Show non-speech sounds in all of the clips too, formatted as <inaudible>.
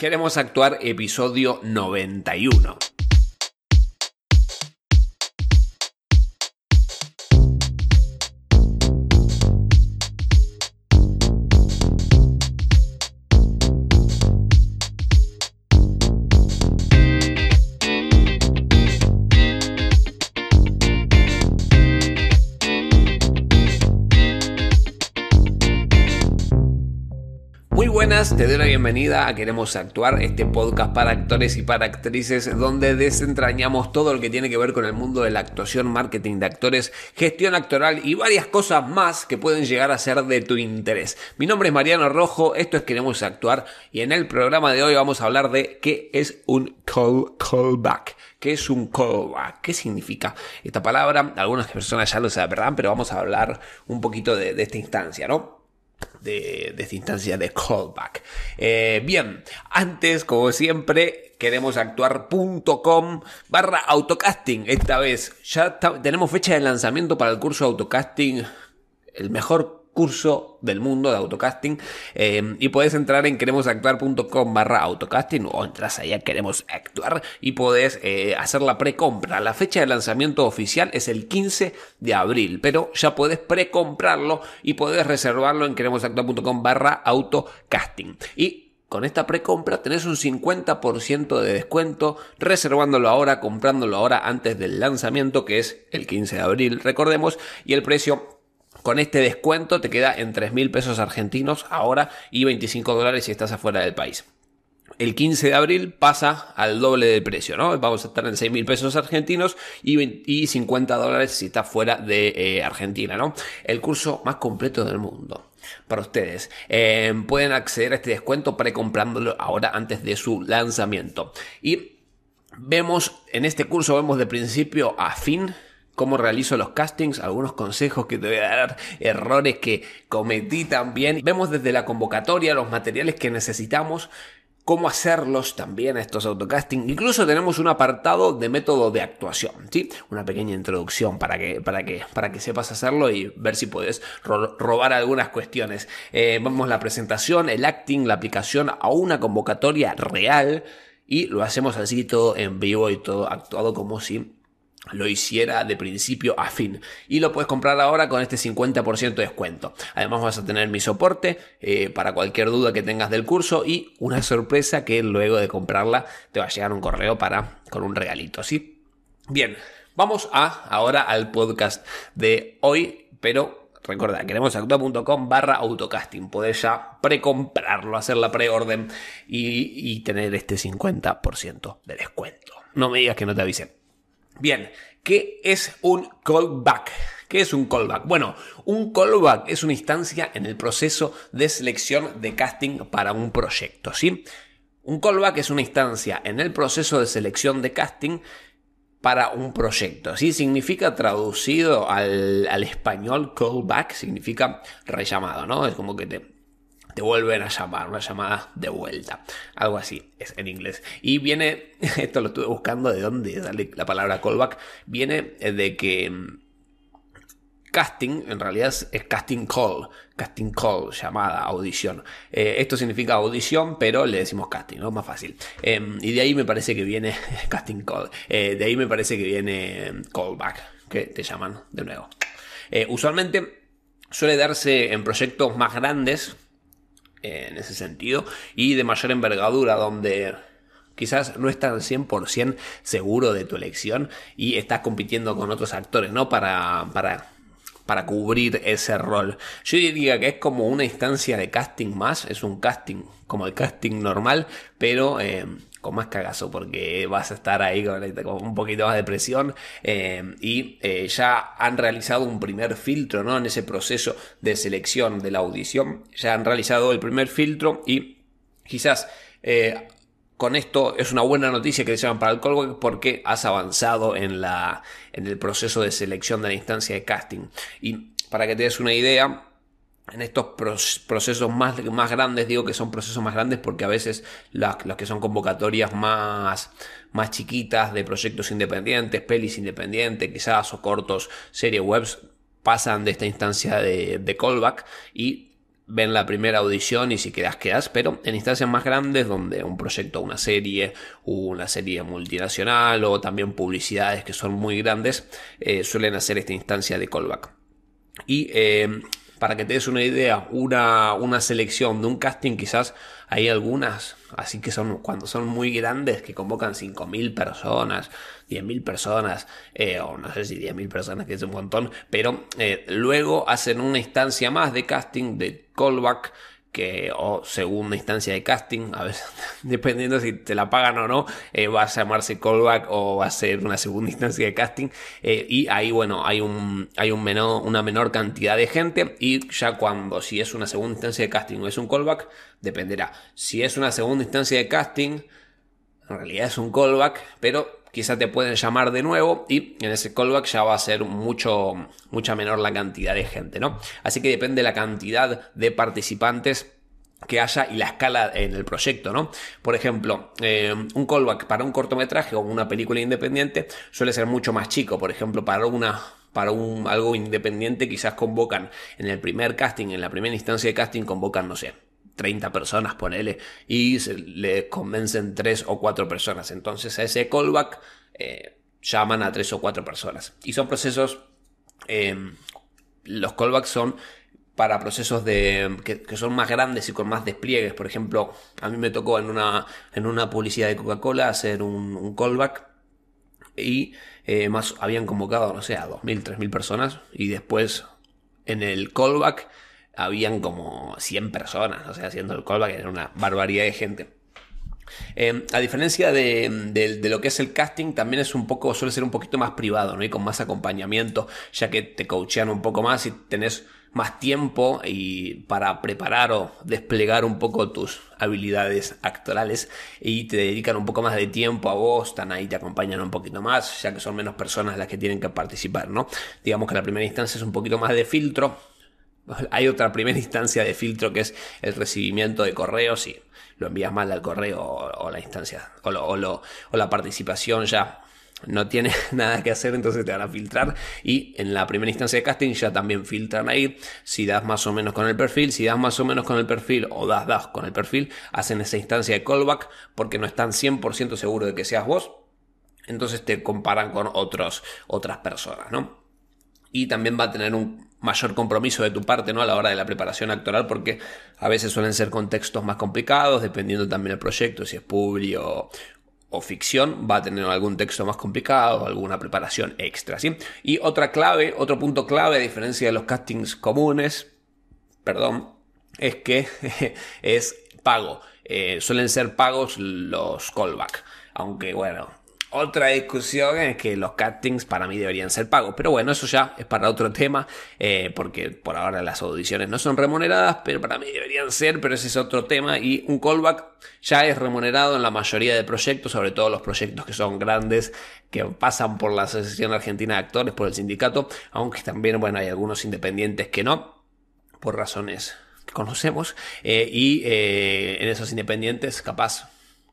Queremos actuar episodio 91. Te doy la bienvenida a Queremos Actuar, este podcast para actores y para actrices donde desentrañamos todo lo que tiene que ver con el mundo de la actuación, marketing de actores, gestión actoral y varias cosas más que pueden llegar a ser de tu interés. Mi nombre es Mariano Rojo, esto es Queremos Actuar y en el programa de hoy vamos a hablar de qué es un call, callback. ¿Qué es un callback? ¿Qué significa esta palabra? Algunas personas ya lo saben, Pero vamos a hablar un poquito de esta instancia, ¿no? De, esta instancia de callback. Eh, bien, antes, como siempre, queremos actuar.com barra autocasting. Esta vez ya tenemos fecha de lanzamiento para el curso autocasting, el mejor curso del mundo de autocasting eh, y puedes entrar en queremosactuar.com barra autocasting o entras allá queremos actuar y puedes eh, hacer la precompra. La fecha de lanzamiento oficial es el 15 de abril, pero ya puedes precomprarlo y puedes reservarlo en queremosactuar.com barra autocasting. Y con esta precompra tenés un 50% de descuento reservándolo ahora, comprándolo ahora antes del lanzamiento que es el 15 de abril, recordemos, y el precio con este descuento te queda en 3 mil pesos argentinos ahora y 25 dólares si estás afuera del país. El 15 de abril pasa al doble del precio, ¿no? Vamos a estar en 6 mil pesos argentinos y, 50 dólares si está fuera de eh, Argentina, ¿no? El curso más completo del mundo para ustedes. Eh, pueden acceder a este descuento precomprándolo ahora antes de su lanzamiento. Y vemos, en este curso vemos de principio a fin cómo realizo los castings, algunos consejos que te voy a dar, errores que cometí también. Vemos desde la convocatoria los materiales que necesitamos cómo hacerlos también estos autocasting. Incluso tenemos un apartado de método de actuación, ¿sí? Una pequeña introducción para que, para que, para que sepas hacerlo y ver si puedes robar algunas cuestiones. Eh, vemos la presentación, el acting, la aplicación a una convocatoria real y lo hacemos así todo en vivo y todo actuado como si lo hiciera de principio a fin. Y lo puedes comprar ahora con este 50% de descuento. Además vas a tener mi soporte eh, para cualquier duda que tengas del curso y una sorpresa que luego de comprarla te va a llegar un correo para con un regalito, ¿sí? Bien, vamos a ahora al podcast de hoy, pero Recuerda, queremos actuar.com barra autocasting. Podés ya precomprarlo, hacer la preorden y, y tener este 50% de descuento. No me digas que no te avisen. Bien, ¿qué es un callback? ¿Qué es un callback? Bueno, un callback es una instancia en el proceso de selección de casting para un proyecto, ¿sí? Un callback es una instancia en el proceso de selección de casting para un proyecto. ¿sí? Significa traducido al, al español callback, significa rellamado, ¿no? Es como que te, vuelven a llamar, una llamada de vuelta. Algo así es en inglés. Y viene, <laughs> esto lo estuve buscando de dónde sale la palabra callback, viene de que mm, casting en realidad es casting call, casting call, llamada, audición. Eh, esto significa audición, pero le decimos casting, ¿no? Más fácil. Em, y de ahí me parece que viene <laughs> casting call. Eh, de ahí me parece que viene em, callback, que te llaman de nuevo. Eh, usualmente suele darse en proyectos más grandes, en ese sentido y de mayor envergadura donde quizás no estás 100% seguro de tu elección y estás compitiendo con otros actores, ¿no? Para, para, para cubrir ese rol. Yo diría que es como una instancia de casting más, es un casting como el casting normal, pero eh, con más cagazo porque vas a estar ahí con, un poquito más de presión eh, y eh, ya han realizado un primer filtro ¿no? en ese proceso de selección de la audición ya han realizado el primer filtro y quizás eh, con esto es una buena noticia que llaman para el callback porque has avanzado en, la, en el proceso de selección de la instancia de casting y para que te des una idea en estos procesos más, más grandes, digo que son procesos más grandes porque a veces las, que son convocatorias más, más chiquitas de proyectos independientes, pelis independientes, quizás o cortos, series webs, pasan de esta instancia de, de callback y ven la primera audición y si quedas, quedas, pero en instancias más grandes donde un proyecto, una serie, una serie multinacional o también publicidades que son muy grandes, eh, suelen hacer esta instancia de callback. Y eh, para que te des una idea, una, una selección de un casting quizás hay algunas, así que son cuando son muy grandes, que convocan 5.000 personas, 10.000 personas, eh, o no sé si 10.000 personas, que es un montón, pero eh, luego hacen una instancia más de casting, de callback, que o segunda instancia de casting, a veces <laughs> dependiendo si te la pagan o no, eh, va a llamarse callback o va a ser una segunda <laughs> instancia de casting eh, y ahí bueno hay un hay un menor, una menor cantidad de gente y ya cuando si es una segunda instancia de casting o es un callback dependerá. Si es una segunda instancia de casting en realidad es un callback pero quizá te pueden llamar de nuevo y en ese callback ya va a ser mucho, mucha menor la cantidad de gente, ¿no? Así que depende de la cantidad de participantes que haya y la escala en el proyecto, ¿no? Por ejemplo, eh, un callback para un cortometraje o una película independiente suele ser mucho más chico. Por ejemplo, para una para un algo independiente quizás convocan en el primer casting, en la primera instancia de casting convocan, no sé, 30 personas, ponele, y se, le convencen 3 o 4 personas. Entonces a ese callback eh, llaman a 3 o 4 personas. Y son procesos, eh, los callbacks son para procesos de, que, son más grandes y con más despliegues. Por ejemplo, a mí me tocó en una, en una publicidad de Coca-Cola hacer un, callback y eh, más habían convocado, no sé, a 2.000, 3.000 personas y después en el callback habían como 100 personas, o sea, haciendo el callback, era una barbaridad de gente. Eh, a diferencia de, lo que es el casting, también es un poco, suele ser un poquito más privado, ¿no? Y con más acompañamiento, ya que te coachean un poco más y tenés más tiempo y para preparar o desplegar un poco tus habilidades actorales y te dedican un poco más de tiempo a vos, están ahí, te acompañan un poquito más, ya que son menos personas las que tienen que participar, ¿no? Digamos que la primera instancia es un poquito más de filtro, <laughs> hay otra primera instancia de filtro que es el recibimiento de correos y lo envías mal al correo o, la instancia o, la participación ya no tiene <laughs> nada que hacer, entonces te van a filtrar. Y en la primera instancia de casting ya también filtran ahí. Si das más o menos con el perfil, si das más o menos con el perfil o das, das con el perfil, hacen esa instancia de callback porque no están 100% seguros de que seas vos. Entonces te comparan con otros, otras personas, ¿no? Y también va a tener un mayor compromiso de tu parte ¿no? a la hora de la preparación actoral porque a veces suelen ser contextos más complicados dependiendo también del proyecto si es público o ficción va a tener algún texto más complicado alguna preparación extra ¿sí? y otra clave otro punto clave a diferencia de los castings comunes perdón es que <laughs> es pago eh, suelen ser pagos los callback aunque bueno otra discusión es que los castings para mí deberían ser pagos, pero bueno, eso ya es para otro tema, eh, porque por ahora las audiciones no son remuneradas, pero para mí deberían ser, pero ese es otro tema. Y un callback ya es remunerado en la mayoría de proyectos, sobre todo los proyectos que son grandes, que pasan por la Asociación Argentina de Actores, por el sindicato, aunque también, bueno, hay algunos independientes que no, por razones que conocemos, eh, y eh, en esos independientes, capaz,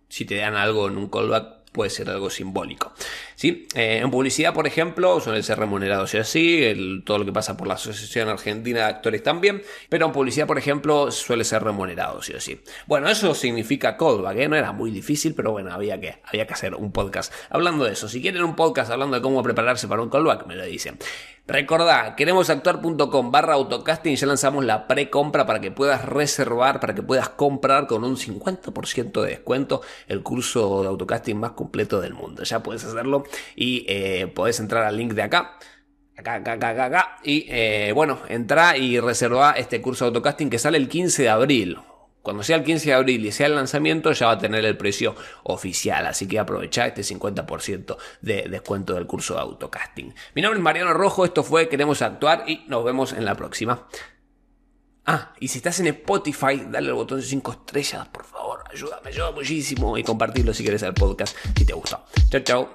si te dan algo en un callback, puede ser algo simbólico. ¿sí? Eh, en publicidad, por ejemplo, suele ser remunerado sí así, el, todo lo que pasa por la Asociación Argentina de Actores también, pero en publicidad, por ejemplo, suele ser remunerado sí o sí. Bueno, eso significa callback, ¿eh? no era muy difícil, pero bueno, había que, había que hacer un podcast hablando de eso. Si quieren un podcast hablando de cómo prepararse para un callback, me lo dicen. Recordá, queremosactuar.com barra autocasting, ya lanzamos la pre-compra para que puedas reservar, para que puedas comprar con un 50% de descuento el curso de autocasting más completo del mundo. Ya puedes hacerlo y eh, podés entrar al link de acá. Acá, acá, acá, acá, Y eh, bueno, entra y reserva este curso de autocasting que sale el 15 de abril. Cuando sea el 15 de abril y sea el lanzamiento, ya va a tener el precio oficial. Así que aprovecha este 50% de descuento del curso de autocasting. Mi nombre es Mariano Rojo, esto fue Queremos Actuar y nos vemos en la próxima. Ah, y si estás en Spotify, dale al botón de 5 estrellas, por favor. Ayúdame, ayuda muchísimo. Y compartirlo si quieres el podcast, si te gustó. Chao, chao.